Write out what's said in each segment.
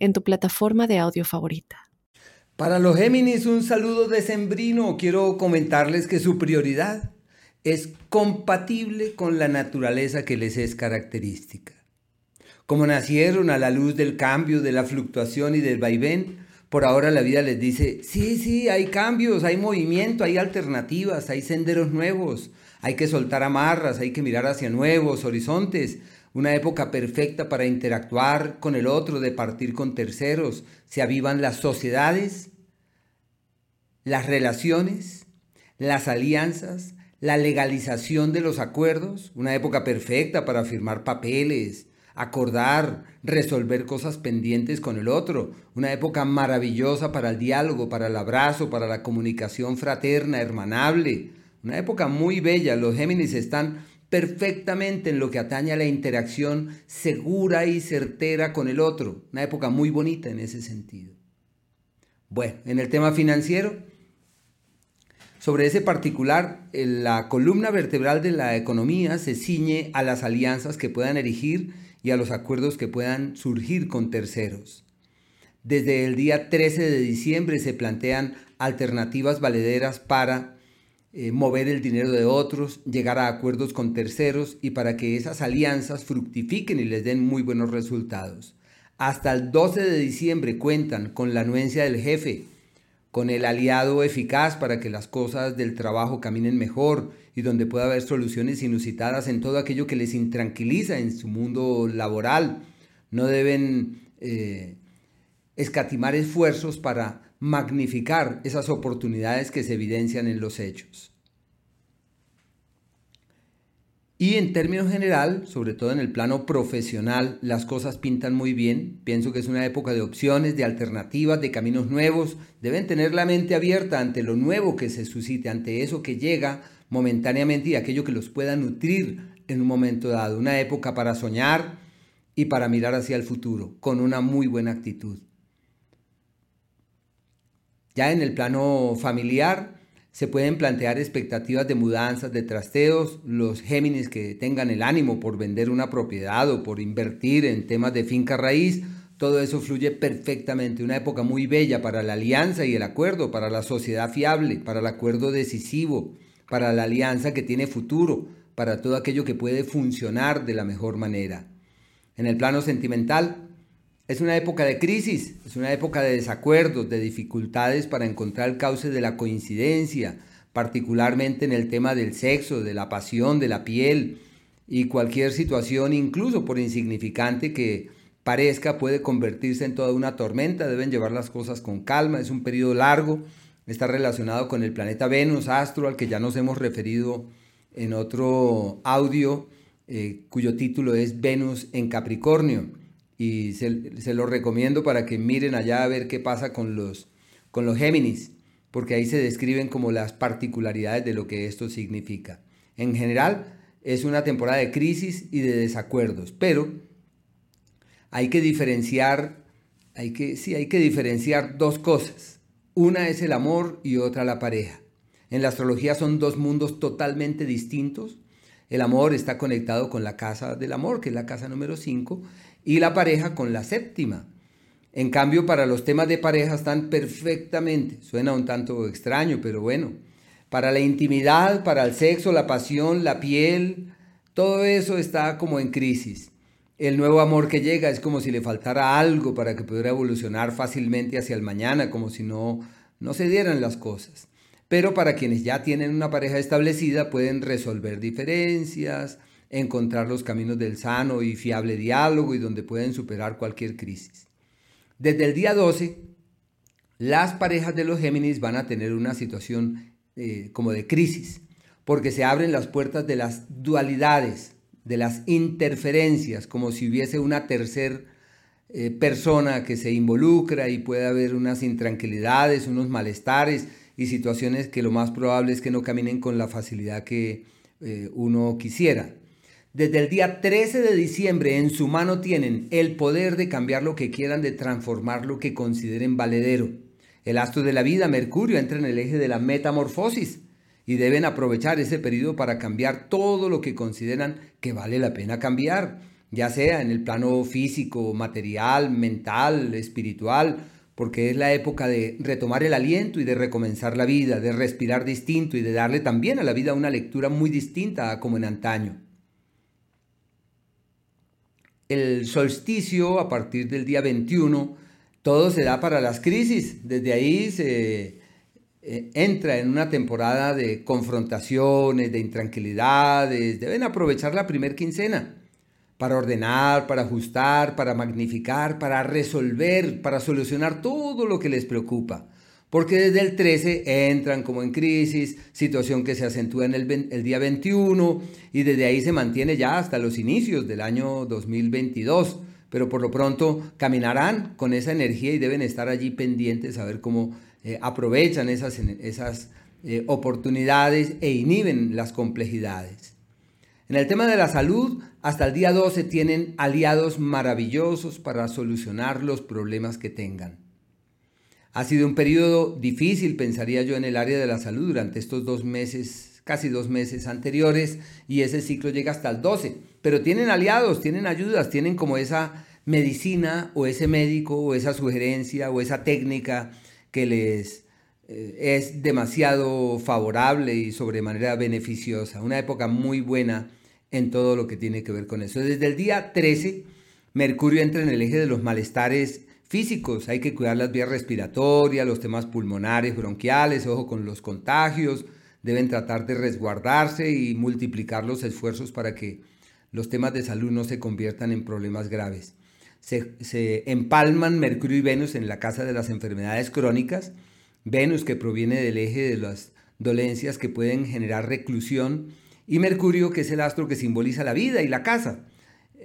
en tu plataforma de audio favorita. Para los Géminis, un saludo decembrino. Quiero comentarles que su prioridad es compatible con la naturaleza que les es característica. Como nacieron a la luz del cambio, de la fluctuación y del vaivén, por ahora la vida les dice, sí, sí, hay cambios, hay movimiento, hay alternativas, hay senderos nuevos, hay que soltar amarras, hay que mirar hacia nuevos horizontes, una época perfecta para interactuar con el otro, de partir con terceros. Se avivan las sociedades, las relaciones, las alianzas, la legalización de los acuerdos, una época perfecta para firmar papeles, acordar, resolver cosas pendientes con el otro, una época maravillosa para el diálogo, para el abrazo, para la comunicación fraterna, hermanable, una época muy bella. Los Géminis están perfectamente en lo que atañe a la interacción segura y certera con el otro. Una época muy bonita en ese sentido. Bueno, en el tema financiero, sobre ese particular, la columna vertebral de la economía se ciñe a las alianzas que puedan erigir y a los acuerdos que puedan surgir con terceros. Desde el día 13 de diciembre se plantean alternativas valederas para eh, mover el dinero de otros, llegar a acuerdos con terceros y para que esas alianzas fructifiquen y les den muy buenos resultados. Hasta el 12 de diciembre cuentan con la anuencia del jefe, con el aliado eficaz para que las cosas del trabajo caminen mejor y donde pueda haber soluciones inusitadas en todo aquello que les intranquiliza en su mundo laboral. No deben eh, escatimar esfuerzos para magnificar esas oportunidades que se evidencian en los hechos. Y en términos general, sobre todo en el plano profesional, las cosas pintan muy bien. Pienso que es una época de opciones, de alternativas, de caminos nuevos. Deben tener la mente abierta ante lo nuevo que se suscite, ante eso que llega momentáneamente y aquello que los pueda nutrir en un momento dado. Una época para soñar y para mirar hacia el futuro, con una muy buena actitud. Ya en el plano familiar se pueden plantear expectativas de mudanzas, de trasteos. Los Géminis que tengan el ánimo por vender una propiedad o por invertir en temas de finca raíz, todo eso fluye perfectamente. Una época muy bella para la alianza y el acuerdo, para la sociedad fiable, para el acuerdo decisivo, para la alianza que tiene futuro, para todo aquello que puede funcionar de la mejor manera. En el plano sentimental, es una época de crisis, es una época de desacuerdos, de dificultades para encontrar el cauce de la coincidencia, particularmente en el tema del sexo, de la pasión, de la piel y cualquier situación, incluso por insignificante que parezca, puede convertirse en toda una tormenta. Deben llevar las cosas con calma, es un periodo largo, está relacionado con el planeta Venus, astro, al que ya nos hemos referido en otro audio, eh, cuyo título es Venus en Capricornio y se, lo recomiendo para que miren allá a ver qué pasa con los, con los Géminis, porque ahí se describen como las particularidades de lo que esto significa. En general, es una temporada de crisis y de desacuerdos, pero hay que diferenciar, hay que, sí, hay que diferenciar dos cosas. Una es el amor y otra la pareja. En la astrología son dos mundos totalmente distintos. El amor está conectado con la casa del amor, que es la casa número 5, y la pareja con la séptima. En cambio, para los temas de pareja están perfectamente, suena un tanto extraño, pero bueno, para la intimidad, para el sexo, la pasión, la piel, todo eso está como en crisis. El nuevo amor que llega es como si le faltara algo para que pudiera evolucionar fácilmente hacia el mañana, como si no, no se dieran las cosas. Pero para quienes ya tienen una pareja establecida pueden resolver diferencias, encontrar los caminos del sano y fiable diálogo y donde pueden superar cualquier crisis. Desde el día 12, las parejas de los Géminis van a tener una situación eh, como de crisis, porque se abren las puertas de las dualidades, de las interferencias, como si hubiese una tercer eh, persona que se involucra y puede haber unas intranquilidades, unos malestares y situaciones que lo más probable es que no caminen con la facilidad que eh, uno quisiera. Desde el día 13 de diciembre en su mano tienen el poder de cambiar lo que quieran, de transformar lo que consideren valedero. El astro de la vida, Mercurio, entra en el eje de la metamorfosis y deben aprovechar ese periodo para cambiar todo lo que consideran que vale la pena cambiar, ya sea en el plano físico, material, mental, espiritual, porque es la época de retomar el aliento y de recomenzar la vida, de respirar distinto y de darle también a la vida una lectura muy distinta a como en antaño. El solsticio a partir del día 21 todo se da para las crisis. Desde ahí se eh, entra en una temporada de confrontaciones, de intranquilidades. Deben aprovechar la primer quincena para ordenar, para ajustar, para magnificar, para resolver, para solucionar todo lo que les preocupa. Porque desde el 13 entran como en crisis, situación que se acentúa en el, día 21 y desde ahí se mantiene ya hasta los inicios del año 2022 pero por lo pronto caminarán con esa energía y deben estar allí pendientes a ver cómo eh, aprovechan esas, esas eh, oportunidades e inhiben las complejidades. En el tema de la salud, hasta el día 12 tienen aliados maravillosos para solucionar los problemas que tengan. Ha sido un periodo difícil, pensaría yo, en el área de la salud durante estos dos meses, casi dos meses anteriores, y ese ciclo llega hasta el 12 pero tienen aliados, tienen ayudas, tienen como esa medicina o ese médico o esa sugerencia o esa técnica que les eh, es demasiado favorable y sobremanera beneficiosa. Una época muy buena en todo lo que tiene que ver con eso. Desde el día 13, Mercurio entra en el eje de los malestares físicos. Hay que cuidar las vías respiratorias, los temas pulmonares, bronquiales, ojo con los contagios. Deben tratar de resguardarse y multiplicar los esfuerzos para que los temas de salud no se conviertan en problemas graves. Se, empalman Mercurio y Venus en la casa de las enfermedades crónicas. Venus que proviene del eje de las dolencias que pueden generar reclusión y Mercurio que es el astro que simboliza la vida y la casa.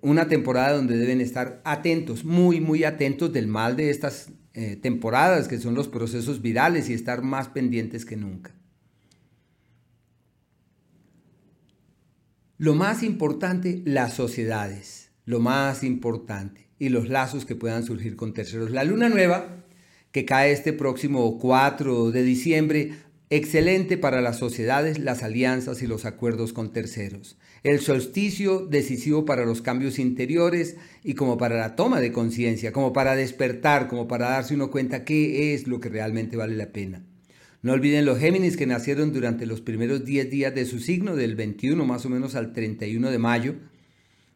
Una temporada donde deben estar atentos, muy, muy atentos del mal de estas eh, temporadas que son los procesos virales y estar más pendientes que nunca. Lo más importante, las sociedades, lo más importante, y los lazos que puedan surgir con terceros. La luna nueva, que cae este próximo 4 de diciembre, excelente para las sociedades, las alianzas y los acuerdos con terceros. El solsticio decisivo para los cambios interiores y como para la toma de conciencia, como para despertar, como para darse uno cuenta qué es lo que realmente vale la pena. No olviden los Géminis que nacieron durante los primeros 10 días de su signo, del 21 más o menos al 31 de mayo.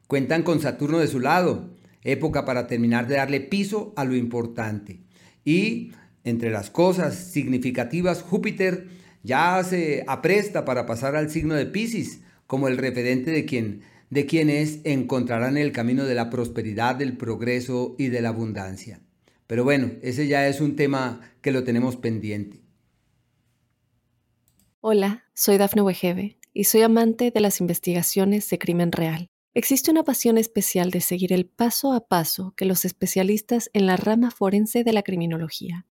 Cuentan con Saturno de su lado, época para terminar de darle piso a lo importante. Y entre las cosas significativas, Júpiter ya se apresta para pasar al signo de Pisces como el referente de quien de quienes encontrarán el camino de la prosperidad, del progreso y de la abundancia. Pero bueno, ese ya es un tema que lo tenemos pendiente. Hola, soy Dafne Wegebe y soy amante de las investigaciones de crimen real. Existe una pasión especial de seguir el paso a paso que los especialistas en la rama forense de la criminología